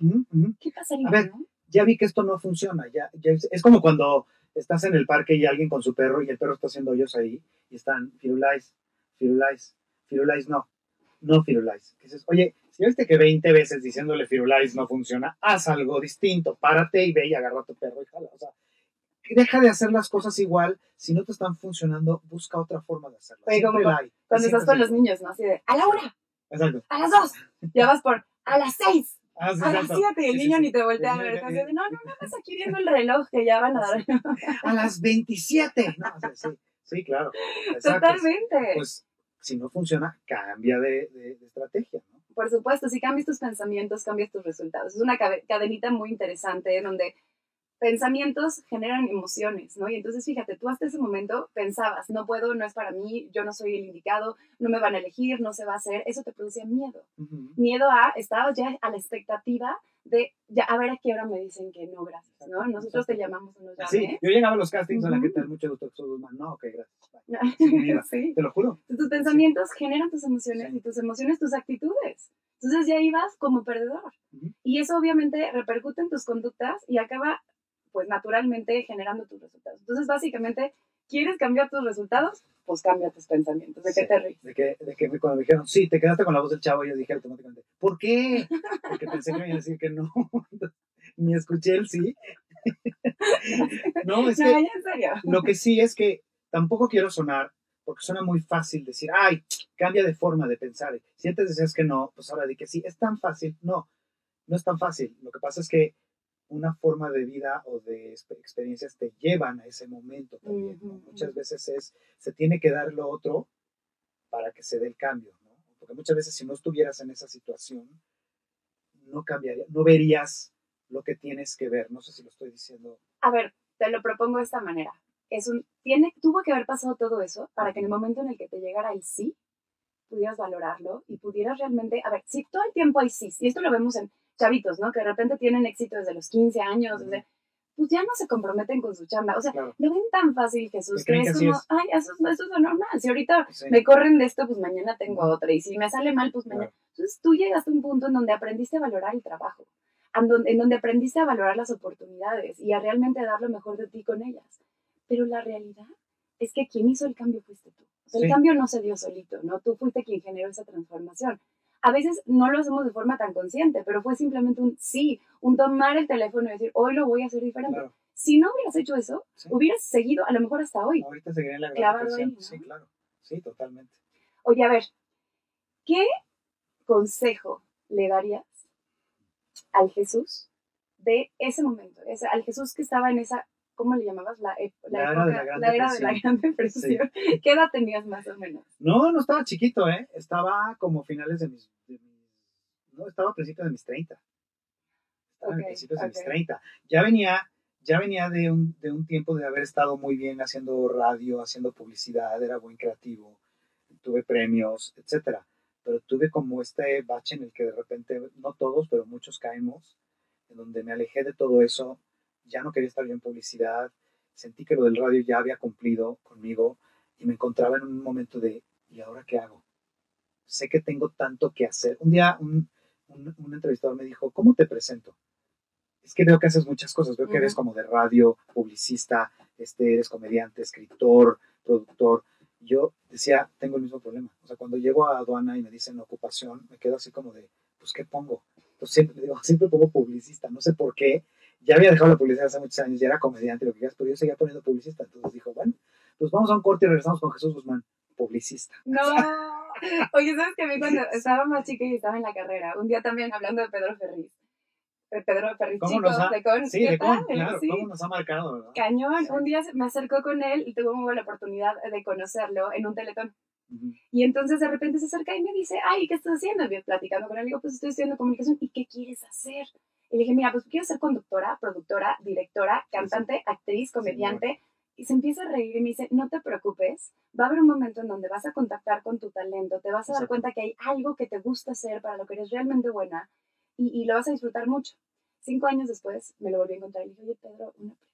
¿Qué pasaría? A ver, no? ya vi que esto no funciona. Ya, ya es, es como cuando estás en el parque y alguien con su perro y el perro está haciendo hoyos ahí y están Firulais, Firulais, Firulais no, no Firulais. Dices, oye, si viste que 20 veces diciéndole Firulais no funciona, haz algo distinto, párate y ve y agarra a tu perro y jala. O sea, deja de hacer las cosas igual. Si no te están funcionando, busca otra forma de hacerlo. Oye, como hay. Cuando Siempre estás con los niños, ¿no? Así de, a la una, Exacto. a las dos, ya vas por, a las seis, Ah, sí, a las exacto. siete, y el Sí, sí, niño sí. ni te voltea a ver. de, no, no, no, vas aquí viendo el reloj que ya van a dar. A las 27. No, o sea, sí, sí, claro. Exacto. Totalmente. Pues si no funciona, cambia de, de- de estrategia, ¿no? Por supuesto, si cambias tus pensamientos, cambias tus resultados. Es una cadenita muy interesante donde pensamientos generan emociones, ¿no? Y entonces, fíjate, tú hasta ese momento pensabas, no puedo, no es para mí, yo no soy el indicado, no me van a elegir, no se va a hacer. Eso te producía miedo. Ujú. Miedo a, estabas ya a la expectativa de, ya, a ver a qué hora me dicen que no, gracias, ¿no? Nosotros te llamamos o nos Sí, yo llegaba a los castings, hola, ¿qué Ujú. tal? Mucho gusto, soy Guzmán. No, ok, gracias. bye. Sí, sí. Te lo juro. Tus pensamientos generan tus emociones Sí. y tus emociones tus actitudes. Entonces ya ibas como perdedor. Ujú. Y eso obviamente repercute en tus conductas y acaba, pues naturalmente, generando tus resultados. Entonces, básicamente, ¿quieres cambiar tus resultados? Pues cambia tus pensamientos. ¿De qué te ríes? De que, de que cuando me dijeron, sí, te quedaste con la voz del chavo, yo dije automáticamente, ¿por qué? Porque pensé que me iban a decir que no. Ni escuché el sí. no, es no, que ya en serio. lo que sí es que tampoco quiero sonar, porque suena muy fácil decir, ay, cambia de forma de pensar. Si antes decías que no, pues ahora di que sí. Es tan fácil. No, no es tan fácil. Lo que pasa es que una forma de vida o de exp- experiencias te llevan a ese momento también. Muchas veces es, se tiene que dar lo otro para que se dé el cambio, ¿no? Porque muchas veces si no estuvieras en esa situación, no cambiaría, no verías lo que tienes que ver. No sé si lo estoy diciendo. A ver, te lo propongo de esta manera. Es un, tiene, tuvo que haber pasado todo eso para que en el momento en el que te llegara el sí, pudieras valorarlo y pudieras realmente, a ver, si todo el tiempo hay sí, y esto lo vemos en chavitos, ¿no? Que de repente tienen éxito desde los 15 años, desde, pues ya no se comprometen con su chamba. O sea, Claro. lo ven tan fácil, Jesús, Que es como, es. ay, eso, es- eso es lo normal. Si ahorita Sí. me corren de esto, pues mañana tengo otra. Y si me sale mal, pues mañana. Claro. Entonces tú llegaste a un punto en donde aprendiste a valorar el trabajo, en donde, en donde aprendiste a valorar las oportunidades y a realmente dar lo mejor de ti con ellas. Pero la realidad es que quien hizo el cambio fuiste tú. O sea, Sí. El cambio no se dio solito, ¿no? Tú fuiste quien generó esa transformación. A veces no lo hacemos de forma tan consciente, pero fue simplemente un sí, un tomar el teléfono y decir, hoy lo voy a hacer diferente. Claro. Si no hubieras hecho eso, Sí. hubieras seguido a lo mejor hasta hoy. Ahorita seguiré en la Clavado ahí, ¿no? Sí, claro. Sí, totalmente. Oye, a ver, ¿qué consejo le darías al Jesús de ese momento? Ese- al Jesús que estaba en esa, ¿cómo le llamabas? La, La era de la Gran era de la Depresión. Gran Depresión. ¿Qué edad tenías más o menos? No, no estaba chiquito, ¿eh? Estaba como finales de mis... de mis- no, estaba a principios de mis 30. Estaba Ok, en principios de mis ok. 30. Ya venía, ya venía de un, de un tiempo de haber estado muy bien haciendo radio, haciendo publicidad, era buen creativo, tuve premios, etcétera. Pero tuve como este bache en el que de repente, no todos, pero muchos caemos, en donde me alejé de todo eso, ya no quería estar yo en publicidad, sentí que lo del radio ya había cumplido conmigo y me encontraba en un momento de, ¿y ahora qué hago? Sé que tengo tanto que hacer. Un día un, un, un entrevistador me dijo, ¿cómo te presento? Es que veo que haces muchas cosas, veo que eres como de radio, publicista, este, eres comediante, escritor, productor. Yo decía, tengo el mismo problema. O sea, cuando llego a aduana y me dicen ocupación, me quedo así como de, pues, ¿qué pongo? Entonces siempre, digo, siempre pongo publicista, no sé por qué. Ya había dejado la publicidad hace muchos años, ya era comediante, lo que quieras, pero yo seguía poniendo publicista. Entonces dijo, bueno, pues vamos a un corte y regresamos con Jesús Guzmán, publicista. No. Oye, ¿sabes que a mí cuando estaba más chica y estaba en la carrera, un día también hablando de Pedro Ferriz, Pedro Ferriz ¿Cómo chico, nos ha, de Con, sí, ¿qué de Con, tal? claro, Sí. cómo nos ha marcado, ¿verdad? Cañón, Sí. un día me acercó con él y tuve la oportunidad de conocerlo en un teletón. Ujú. Y entonces de repente se acerca y me dice, ay, ¿qué estás haciendo? Y yo platicando con él, digo, pues estoy estudiando comunicación. ¿Y qué quieres hacer? Y le dije, mira, pues quiero ser conductora, productora, directora, cantante, actriz, comediante. Y se empieza a reír y me dice, no te preocupes, va a haber un momento en donde vas a contactar con tu talento, te vas a dar cuenta que hay algo que te gusta hacer, para lo que eres realmente buena, y, y lo vas a disfrutar mucho. Cinco años después me lo volví a encontrar y le dije, oye, Pedro, una pregunta.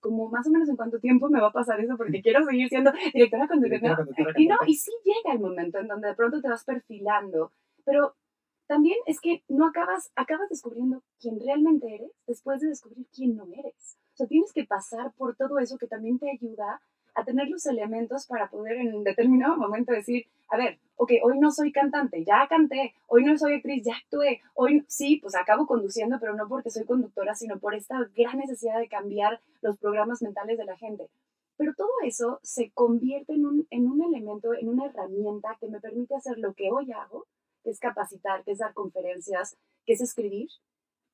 Como más o menos en cuánto tiempo me va a pasar eso, porque quiero seguir siendo directora conductora. Directora, conductora, Y no, y sí llega el momento en donde de pronto te vas perfilando, pero también es que no acabas, acabas descubriendo quién realmente eres después de descubrir quién no eres. O sea, tienes que pasar por todo eso que también te ayuda a tener los elementos para poder en un determinado momento decir, a ver, ok, hoy no soy cantante, ya canté, hoy no soy actriz, ya actué, hoy sí, pues acabo conduciendo, pero no porque soy conductora, sino por esta gran necesidad de cambiar los programas mentales de la gente. Pero todo eso se convierte en un, en un elemento, en una herramienta que me permite hacer lo que hoy hago, que es capacitar, que es dar conferencias, que es escribir,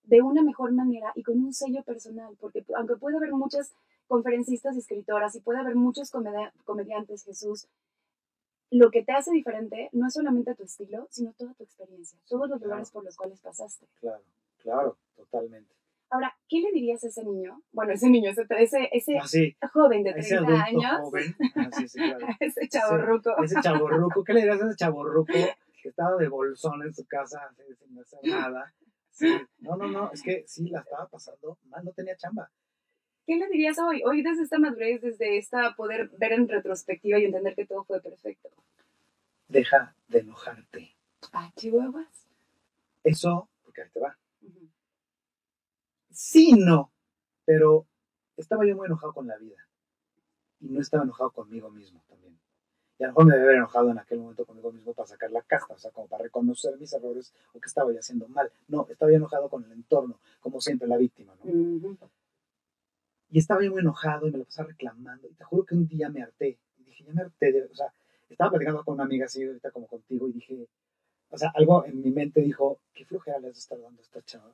de una mejor manera y con un sello personal, porque aunque puede haber muchas conferencistas y escritoras y puede haber muchos comedia- comediantes, Jesús, lo que te hace diferente no es solamente tu estilo, sino toda tu experiencia, todos los Claro. lugares por los cuales pasaste. Claro, claro, totalmente. Ahora, ¿qué le dirías a ese niño? Bueno, ese niño, ese, ese, ese Así, joven de Ah, ese 30 adulto años, joven, así, sí, claro. ese chavorruco. Ese chaborruco, ¿qué le dirías a ese chaborruco que estaba de bolsón en su casa sin sin hacer nada? Sí, No, no, no, es que sí, la estaba pasando mal, no tenía chamba. ¿Qué le dirías hoy? Hoy desde esta madurez, desde esta poder ver en retrospectiva y entender que todo fue perfecto. Deja de enojarte. Ah, chihuahuas. Eso, porque ahí te va. Ujú. Sí, no, pero estaba yo muy enojado con la vida y no estaba enojado conmigo mismo. Y a lo mejor me haber enojado en aquel momento conmigo mismo para sacar la casta, o sea, como para reconocer mis errores o que estaba yo haciendo mal. No, estaba yo enojado con el entorno, como siempre la víctima, ¿no? Ujú. Y estaba yo muy enojado y me lo pasaba reclamando. Y te juro que un día me harté. Y dije, ya me harté. de- o sea, estaba platicando con una amiga así, ahorita como contigo, y dije, o sea, algo en mi mente dijo, qué flojera le has estar dando a esta chava.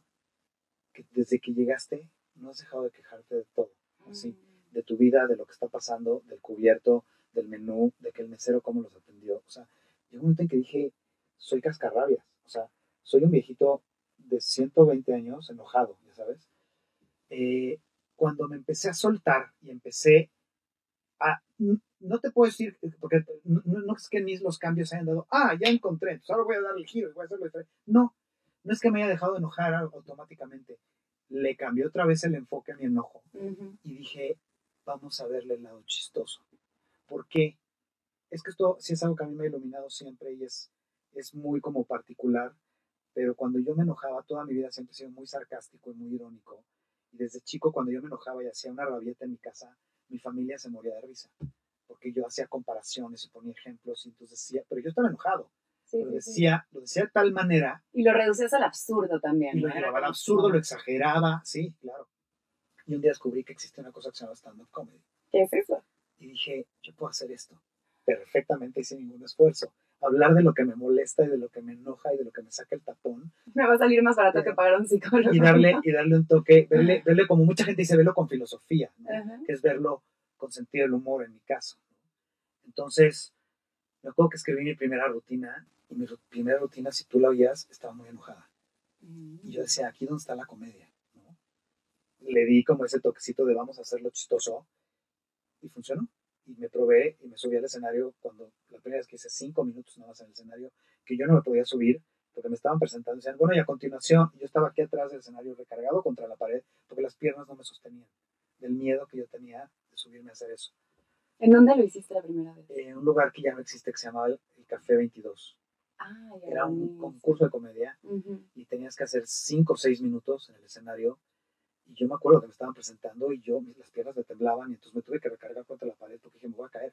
Que desde que llegaste no has dejado de quejarte de todo. Así, de tu vida, de lo que está pasando, del cubierto, del menú, de que el mesero cómo los atendió. O sea, llegó un momento en que dije, soy cascarrabias. O sea, soy un viejito de 120 años enojado, ya sabes. Eh, cuando me empecé a soltar y empecé a... No te puedo decir, porque no, no- es que mí los cambios se hayan dado, ah, ya encontré, entonces ahora voy a dar el giro y voy a hacerlo. No, no es que me haya dejado de enojar automáticamente. Le cambié otra vez el enfoque a mi enojo y dije, vamos a verle el lado chistoso. ¿Por qué? Es que esto sí es algo que a mí me ha iluminado siempre y es, es muy como particular, pero cuando yo me enojaba, toda mi vida siempre he sido muy sarcástico y muy irónico. Y desde chico, cuando yo me enojaba y hacía una rabieta en mi casa, mi familia se moría de risa, porque yo hacía comparaciones y ponía ejemplos y entonces decía, pero yo estaba enojado, Sí, lo sí. decía, lo decía de tal manera Y lo reducías al absurdo también. y lo llevaba al absurdo, lo exageraba, sí, claro. Y un día descubrí que existe una cosa que se llama stand-up comedy. ¿Qué es eso? Y dije, yo puedo hacer esto perfectamente y sin ningún esfuerzo. Hablar de lo que me molesta y de lo que me enoja y de lo que me saca el tapón Me va a salir más barato que pagar a un psicólogo. y darle, y darle un toque, verle, verle como mucha gente dice, verlo con filosofía, ¿no? Que es verlo con sentido del humor en mi caso. Entonces, me acuerdo que escribí mi primera rutina y mi ru- primera rutina, si tú la oías, estaba muy enojada. Y yo decía, aquí dónde está la comedia, ¿no? Le di como ese toquecito de vamos a hacerlo chistoso y funcionó. Y me probé y me subí al escenario cuando la primera vez que hice cinco minutos nada más en el escenario, que yo no me podía subir porque me estaban presentando. Decían, bueno, y a continuación, yo estaba aquí atrás del escenario recargado contra la pared porque las piernas no me sostenían del miedo que yo tenía de subirme a hacer eso. ¿En dónde lo hiciste la primera vez? En un lugar que ya no existe que se llamaba el Café 22. Ah, ya. Era un concurso de comedia y tenías que hacer cinco o seis minutos en el escenario. Y yo me acuerdo que me estaban presentando y yo, las piernas me temblaban y entonces me tuve que recargar contra la pared porque dije, me voy a caer.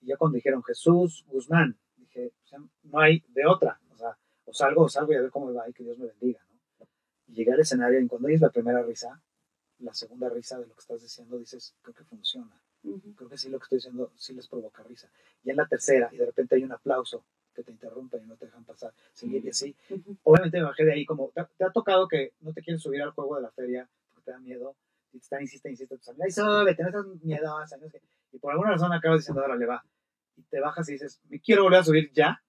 Y ya cuando dijeron Jesús Guzmán, dije, o sea, no hay de otra. O sea, o salgo o salgo y a ver cómo me va y que Dios me bendiga. ¿no? Y llegué al escenario y cuando oyes la primera risa, la segunda risa de lo que estás diciendo, dices, creo que funciona. Creo que sí lo que estoy diciendo sí les provoca risa. Y en la tercera, y de repente hay un aplauso que te interrumpe y no te dejan pasar. Seguir y así obviamente me bajé de ahí como, ¿te, te ha tocado que no te quieres subir al juego de la feria porque te da miedo? Y te están, insiste, insiste, súbete, no estás sé qué. Y por alguna razón acabas diciendo, órale, va. Y te bajas y dices, me quiero volver a subir ya.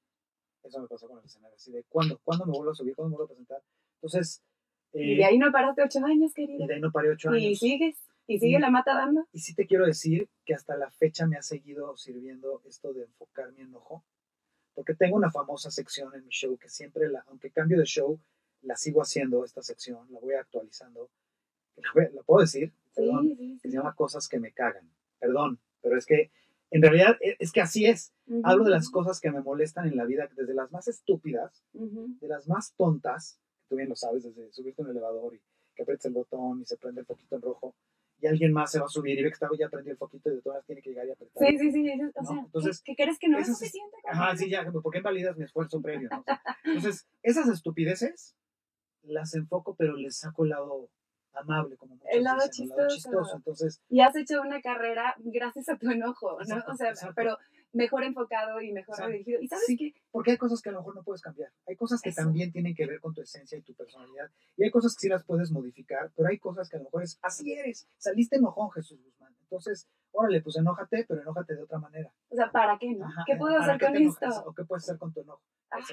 Eso me pasó con el escenario, así de, ¿cuándo? ¿Cuándo me vuelvo a subir? ¿Cuándo me vuelvo a presentar? Entonces, eh, Y de ahí no paraste ocho años, querida. y de ahí no paré ocho Y años. sigues. Y sigue Y- la mata dando. Y sí te quiero decir que hasta la fecha me ha seguido sirviendo esto de enfocar mi enojo, porque tengo una famosa sección en mi show que siempre, la, aunque cambio de show, la sigo haciendo, esta sección, la voy actualizando. La, puedo decir, perdón, Sí, sí, sí. se llama Cosas que me cagan. Perdón, pero es que en realidad e- es que así es. Ujú. Hablo de las cosas que me molestan en la vida, desde las más estúpidas, Ujú. de las más tontas, tú bien lo sabes, desde subirte a un elevador y que aprietes el botón y se prende el foquito en rojo, y alguien más se va a subir y ve que estaba ya prendió el foquito y de todas tiene que llegar y apretar. Sí, sí, sí. O ¿No? sea, Entonces, ¿qué, qué crees que no es suficiente? Ajá, sí, ya, ¿por qué invalidas mi esfuerzo previo? no? Entonces, esas estupideces las enfoco, pero les saco el lado amable, como muchos El lado dicen, el lado chistoso. chistoso. Entonces, Y has hecho una carrera gracias a tu enojo, ¿no? Exacto, o sea, exacto. pero mejor enfocado y mejor Exacto. dirigido. ¿Y sabes Sí. qué? porque hay cosas que a lo mejor no puedes cambiar. Hay cosas que Eso. también tienen que ver con tu esencia y tu personalidad. Y hay cosas que sí las puedes modificar, pero hay cosas que a lo mejor es, así eres. Saliste enojón, Jesús Guzmán. Entonces, órale, pues enójate, pero enójate de otra manera. O sea, ¿para qué no? Ajá, ¿Qué puedo ¿para hacer con esto? enojas? ¿O qué puedes hacer con tu enojo?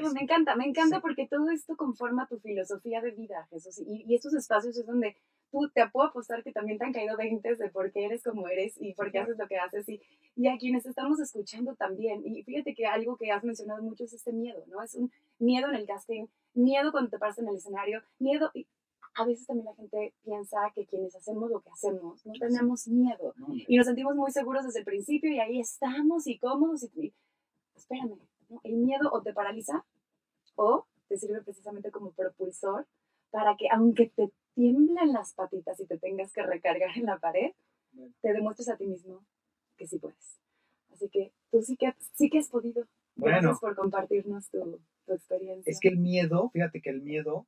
Es. me encanta, me encanta Sí. porque todo esto conforma tu filosofía de vida, Jesús. Y, y estos espacios es donde tú te puedo apostar que también te han caído veintes de por qué eres como eres y por qué haces lo que haces. Y, y a quienes estamos escuchando también. Y fíjate que algo que has mencionado mucho es este miedo, ¿no? Es un miedo en el casting, miedo cuando te paras en el escenario, miedo. Y a veces también la gente piensa que quienes hacemos lo que hacemos no tenemos miedo. No. Y nos sentimos muy seguros desde el principio y ahí estamos y cómodos. Y, y- espérame, ¿no? el miedo o te paraliza o te sirve precisamente como propulsor para que aunque te tiemblen las patitas y te tengas que recargar en la pared, te demuestres a ti mismo que sí puedes. Así que tú sí que, sí que has podido. Bueno. Gracias por compartirnos tu, tu experiencia. Es que el miedo, fíjate que el miedo,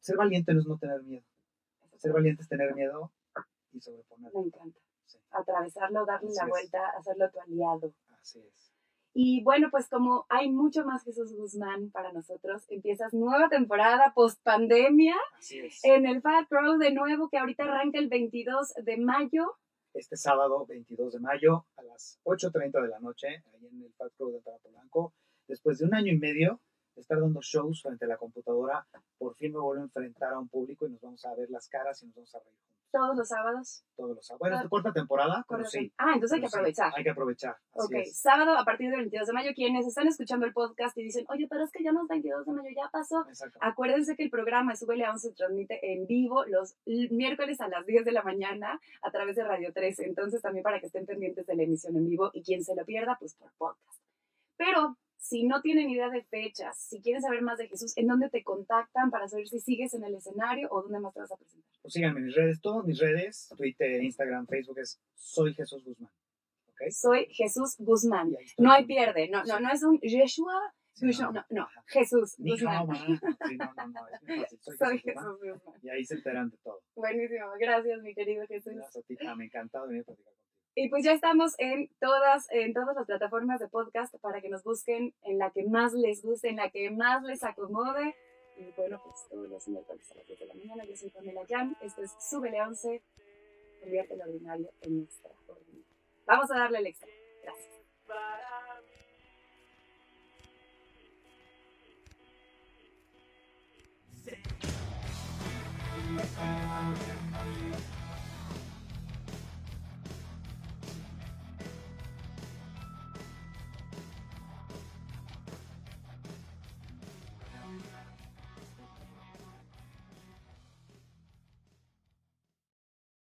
ser valiente no es no tener miedo. Ser valiente es tener miedo y sobreponerlo. Me encanta. Sí, Atravesarlo, darle Así la es. vuelta, hacerlo tu aliado. así es. Y bueno, pues como hay mucho más Jesús Guzmán para nosotros, empiezas nueva temporada post pandemia Así es. en el Fat Pro de nuevo, que ahorita arranca el 22 de mayo. Este sábado 22 de mayo a las 8.30 de la noche, ahí en el Fat Club de Polanco, después de un año y medio estar dando shows frente a la computadora, por fin me vuelvo a enfrentar a un público y nos vamos a ver las caras y nos vamos a reír juntos. Todos los sábados. Todos los sábados. Bueno, es tu corta temporada, pero sí. Ah, entonces hay que sí, aprovechar. hay que aprovechar. Así Ok, es. sábado a partir del 22 de mayo, quienes están escuchando el podcast y dicen, oye, pero es que ya no es 22 de mayo, ya pasó. Acuérdense que el programa Súbele a 11 se transmite en vivo los miércoles a las 10 de la mañana a través de Radio 13. Entonces también para que estén pendientes de la emisión en vivo y quien se lo pierda, pues por podcast. Pero si no tienen idea de fechas, si quieren saber más de Jesús, ¿en dónde te contactan para saber si sigues en el escenario o dónde más te vas a presentar? Pues síganme en mis redes, todas mis redes, Twitter, Instagram, Facebook es Soy Jesús Guzmán. ¿Ok? Soy Jesús Guzmán. No hay pierde, no, no, no es un Yeshua, Sí, no, no, Jesús Ni Guzmán. Sí, no, no, no, es. Soy, Soy Jesús Guzmán. Jesús Guzmán. Y ahí se enteran de todo. Buenísimo, gracias mi querido Jesús. Gracias a ti, Pam, me encantado venir a platicar contigo. Y pues ya estamos en todas, en todas las plataformas de podcast para que nos busquen en la que más les guste, en la que más les acomode. Y bueno, pues todos los miércoles a las 10 de la mañana. Yo soy Pamela Jan. Esto es Súbele a 11. Convierte lo ordinario en extraordinario. Vamos a darle el extra. Gracias. Sé